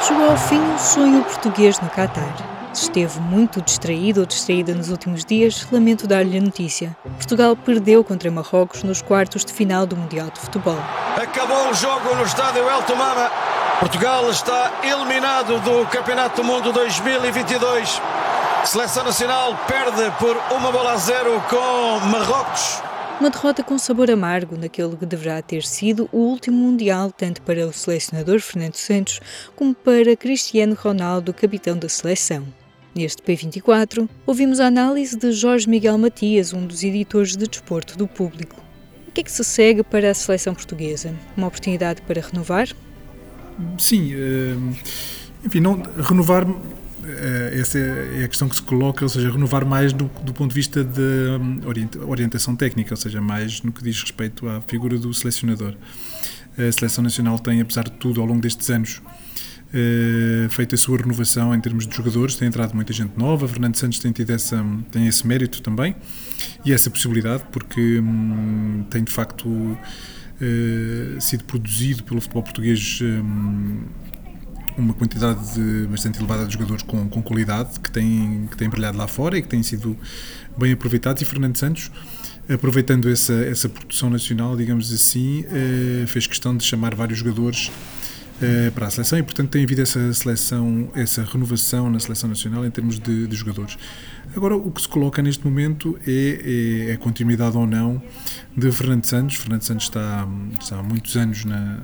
Chegou ao fim o sonho português no Catar. Esteve muito distraído ou distraída nos últimos dias, lamento dar-lhe a notícia. Portugal perdeu contra Marrocos nos quartos de final do Mundial de Futebol. Acabou o jogo no estádio El Tomama. Portugal está eliminado do Campeonato do Mundo 2022. Seleção Nacional perde por uma bola a zero com Marrocos. Uma derrota com sabor amargo naquele que deverá ter sido o último Mundial, tanto para o selecionador Fernando Santos como para Cristiano Ronaldo, capitão da seleção. Neste P24, ouvimos a análise de Jorge Miguel Matias, um dos editores de desporto do público. O que é que se segue para a seleção portuguesa? Uma oportunidade para renovar? Sim, eh, enfim, não, renovar essa é a questão que se coloca, ou seja, renovar mais do, do ponto de vista de hum, orientação técnica, ou seja, mais no que diz respeito à figura do selecionador. A Seleção Nacional tem, apesar de tudo, ao longo destes anos, uh, feito a sua renovação em termos de jogadores, tem entrado muita gente nova, Fernando Santos tem tido essa, tem esse mérito também e essa possibilidade, porque um, tem de facto uh, sido produzido pelo futebol português um, uma quantidade bastante elevada de jogadores com, com qualidade que têm, que têm brilhado lá fora e que têm sido bem aproveitados e Fernando Santos aproveitando essa, essa produção nacional, digamos assim, uh, fez questão de chamar vários jogadores eh, para a seleção e, portanto, tem havido essa seleção, essa renovação na seleção nacional em termos de, de jogadores. Agora, o que se coloca neste momento é, é, a continuidade ou não de Fernando Santos. Fernando Santos está, está há muitos anos na,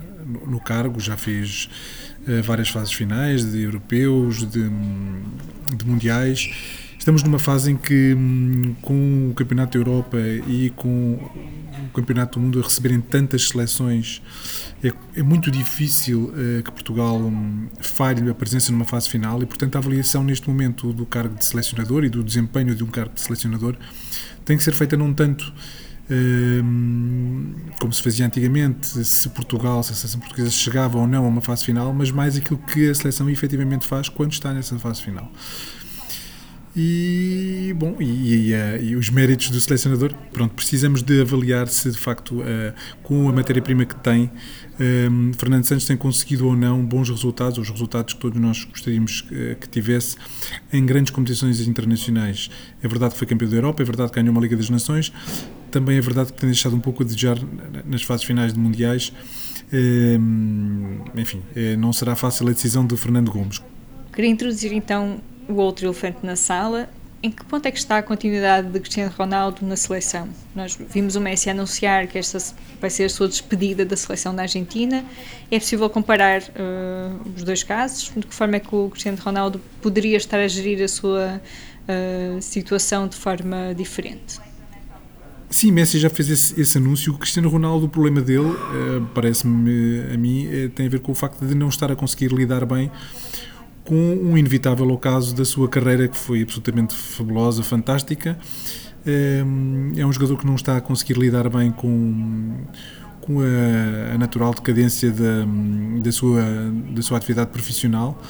no, cargo, já fez uh, várias fases finais de europeus, de, de mundiais. Estamos numa fase em que, hum, com o Campeonato da Europa e com o Campeonato do Mundo a receberem tantas seleções, é, é muito difícil uh, que Portugal um, falhe a presença numa fase final e, portanto, a avaliação neste momento do cargo de selecionador e do desempenho de um cargo de selecionador tem que ser feita não tanto. hum, como se fazia antigamente, se Portugal, se a seleção portuguesa chegava ou não a uma fase final, mas mais aquilo que a seleção efetivamente faz quando está nessa fase final. E, bom, e, e, e, os méritos do selecionador, pronto, precisamos de avaliar se de facto, uh, com a matéria-prima que tem, Fernando Santos tem conseguido ou não bons resultados, os resultados que todos nós gostaríamos uh, que tivesse em grandes competições internacionais. É verdade que foi campeão da Europa, é verdade que ganhou uma Liga das Nações, também é verdade que tem deixado um pouco a desejar nas fases finais de mundiais. Um, enfim, não será fácil a decisão de Fernando Gomes. Queria introduzir então o outro elefante na sala. Em que ponto é que está a continuidade de Cristiano Ronaldo na seleção? Nós vimos o Messi anunciar que esta vai ser a sua despedida da seleção da Argentina. É possível comparar uh, os dois casos? De que forma é que o Cristiano Ronaldo poderia estar a gerir a sua uh, situação de forma diferente? Sim, Messi já fez esse, esse, anúncio. O Cristiano Ronaldo, o problema dele, uh, parece-me a mim, tem a ver com o facto de não estar a conseguir lidar bem com um inevitável ocaso da sua carreira que foi absolutamente fabulosa, fantástica. Ehm, é um jogador que não está a conseguir lidar bem com, com a, a natural decadência da, da, sua, da sua atividade profissional.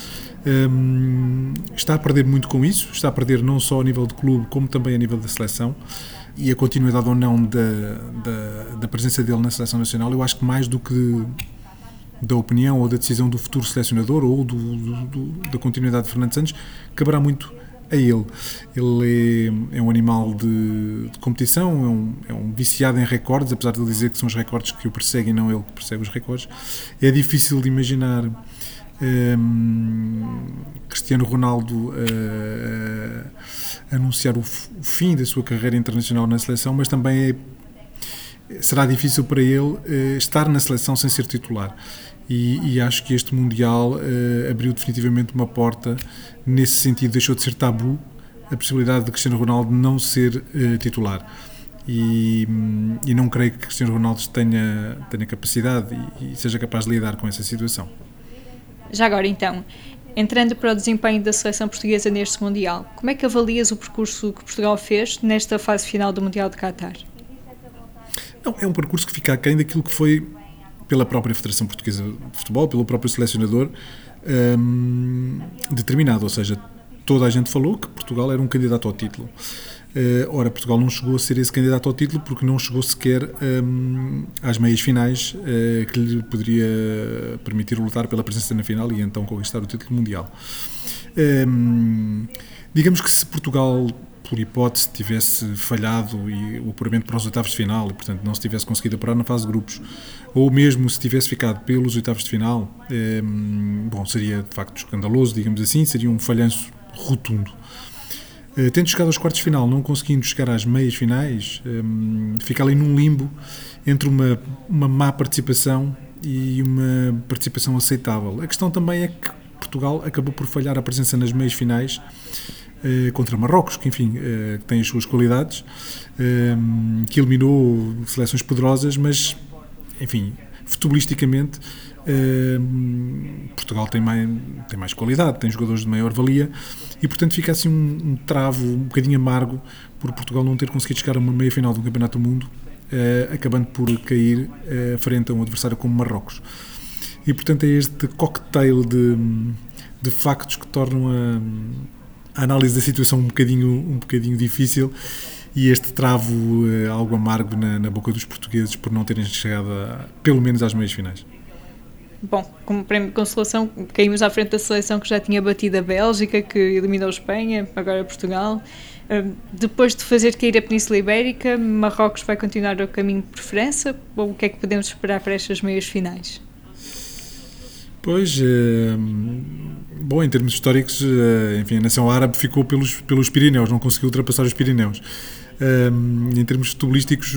Está a perder muito com isso, está a perder não só a nível de clube, como também a nível da seleção. E a continuidade ou não da, da, da presença dele na seleção nacional, eu acho que mais do que da opinião ou da decisão do futuro selecionador ou do, do, do, da continuidade de Fernando Santos caberá muito a ele. Ele é, é um animal de, de competição, é um, é um, viciado em recordes, apesar de ele dizer que são os recordes que o perseguem, não ele que persegue os recordes. É difícil de imaginar um, Cristiano Ronaldo uh, anunciar o, o, fim da sua carreira internacional na seleção, mas também é, será difícil para ele uh, estar na seleção sem ser titular e, e acho que este Mundial uh, abriu definitivamente uma porta nesse sentido, deixou de ser tabu a possibilidade de Cristiano Ronaldo não ser titular. E, e, não creio que Cristiano Ronaldo tenha, tenha capacidade e, e seja capaz de lidar com essa situação. Já agora, então, entrando para o desempenho da seleção portuguesa neste Mundial, como é que avalias o percurso que Portugal fez nesta fase final do Mundial de Qatar? Não, é um percurso que fica aquém daquilo que foi pela própria Federação Portuguesa de Futebol, pelo próprio selecionador, um, determinado. Ou seja, toda a gente falou que Portugal era um candidato ao título. Uh, ora, Portugal não chegou a ser esse candidato ao título porque não chegou sequer um, às meias finais uh, que lhe poderia permitir lutar pela presença na final e então conquistar o título mundial. Um, digamos que se Portugal por hipótese, tivesse falhado e o apuramento para os oitavos de final e, portanto, não se tivesse conseguido apurar na fase de grupos, ou mesmo se tivesse ficado pelos oitavos de final, eh, bom, seria de facto escandaloso, digamos assim, seria um falhanço rotundo. Eh, tendo chegado aos quartos de final, não conseguindo chegar às meias finais, eh, fica ali num limbo entre uma, uma má participação e uma participação aceitável. A questão também é que Portugal acabou por falhar a presença nas meias finais eh, contra Marrocos, que enfim eh, tem as suas qualidades, eh, que eliminou seleções poderosas, mas enfim, futebolisticamente Portugal tem mais, tem mais qualidade, tem jogadores de maior valia e portanto fica assim um, um travo um bocadinho amargo por Portugal não ter conseguido chegar a uma meia final do Campeonato do Mundo, acabando por cair frente a um adversário como Marrocos. E portanto é este cocktail de, de factos que tornam a a análise da situação um bocadinho, um bocadinho difícil e este travo uh, algo amargo na, na, boca dos portugueses por não terem chegado a, pelo menos às meias finais. Bom, como prémio de consolação, caímos à frente da seleção que já tinha batido a Bélgica, que eliminou a Espanha, agora Portugal. Uh, depois de fazer cair a Península Ibérica, Marrocos vai continuar o caminho por França? Ou o que é que podemos esperar para estas meias finais? Pois, uh, bom, em termos históricos, uh, enfim, a nação árabe ficou pelos, pelos Pirineus, não conseguiu ultrapassar os Pirineus. Em termos futebolísticos,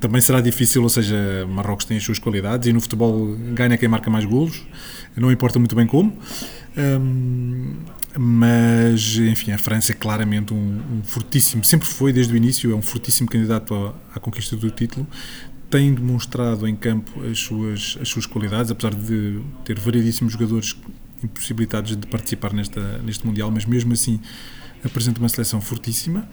também será difícil, ou seja, Marrocos tem as suas qualidades e no futebol ganha quem marca mais golos, não importa muito bem como. mas, enfim, a França é claramente um, um, fortíssimo, sempre foi desde o início, é um fortíssimo candidato à, à conquista do título tem demonstrado em campo as suas, as suas qualidades, apesar de ter variedíssimos jogadores impossibilitados de participar nesta, neste Mundial, mas mesmo assim apresenta uma seleção fortíssima.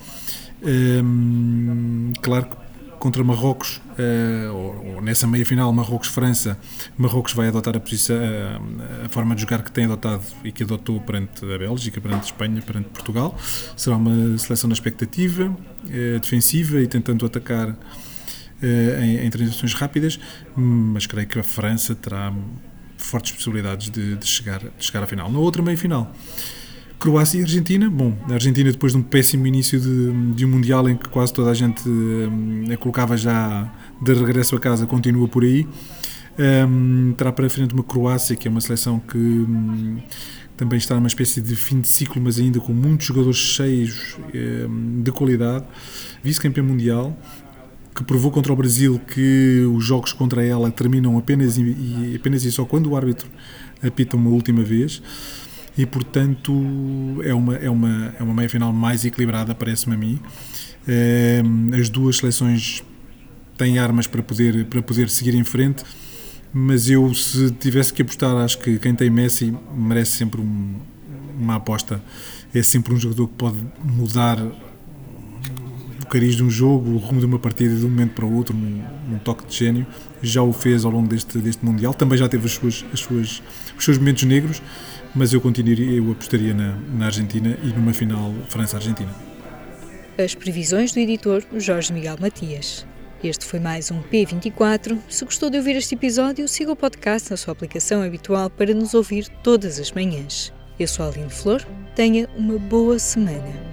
Claro que contra Marrocos, uh, ou, nessa meia final Marrocos-França, Marrocos vai adotar a, posição, uh, a forma de jogar que tem adotado e que adotou perante a Bélgica, perante a Espanha, perante Portugal. Será uma seleção na expectativa, uh, defensiva e tentando atacar eh, em, em transições rápidas, mas creio que a França terá fortes possibilidades de, de chegar, de chegar à final. Na outra meia-final, Croácia e Argentina. Bom, a Argentina, depois de um péssimo início de, de um Mundial em que quase toda a gente um, a colocava já de regresso a casa, continua por aí. Um, terá para frente uma Croácia, que é uma seleção que um, também está numa espécie de fim de ciclo, mas ainda com muitos jogadores cheios um, de qualidade. Vice-campeão mundial, que provou contra o Brasil que os jogos contra ela terminam apenas e, apenas e só quando o árbitro apita uma última vez e portanto é uma é uma é uma meia final mais equilibrada parece-me a mim. É, as duas seleções têm armas para poder para poder seguir em frente mas eu se tivesse que apostar acho que quem tem Messi merece sempre um, uma aposta. É sempre um jogador que pode mudar cariz de um jogo, o rumo de uma partida de um momento para o outro, num, num, toque de gênio. Já o fez ao longo deste, deste Mundial. Também já teve as suas, as suas, os seus momentos negros, mas eu continuaria, eu apostaria na, na Argentina e numa final França-Argentina. As previsões do editor Jorge Miguel Matias. Este foi mais um P24. Se gostou de ouvir este episódio, siga o podcast na sua aplicação habitual para nos ouvir todas as manhãs. Eu sou a Aline Flor. Tenha uma boa semana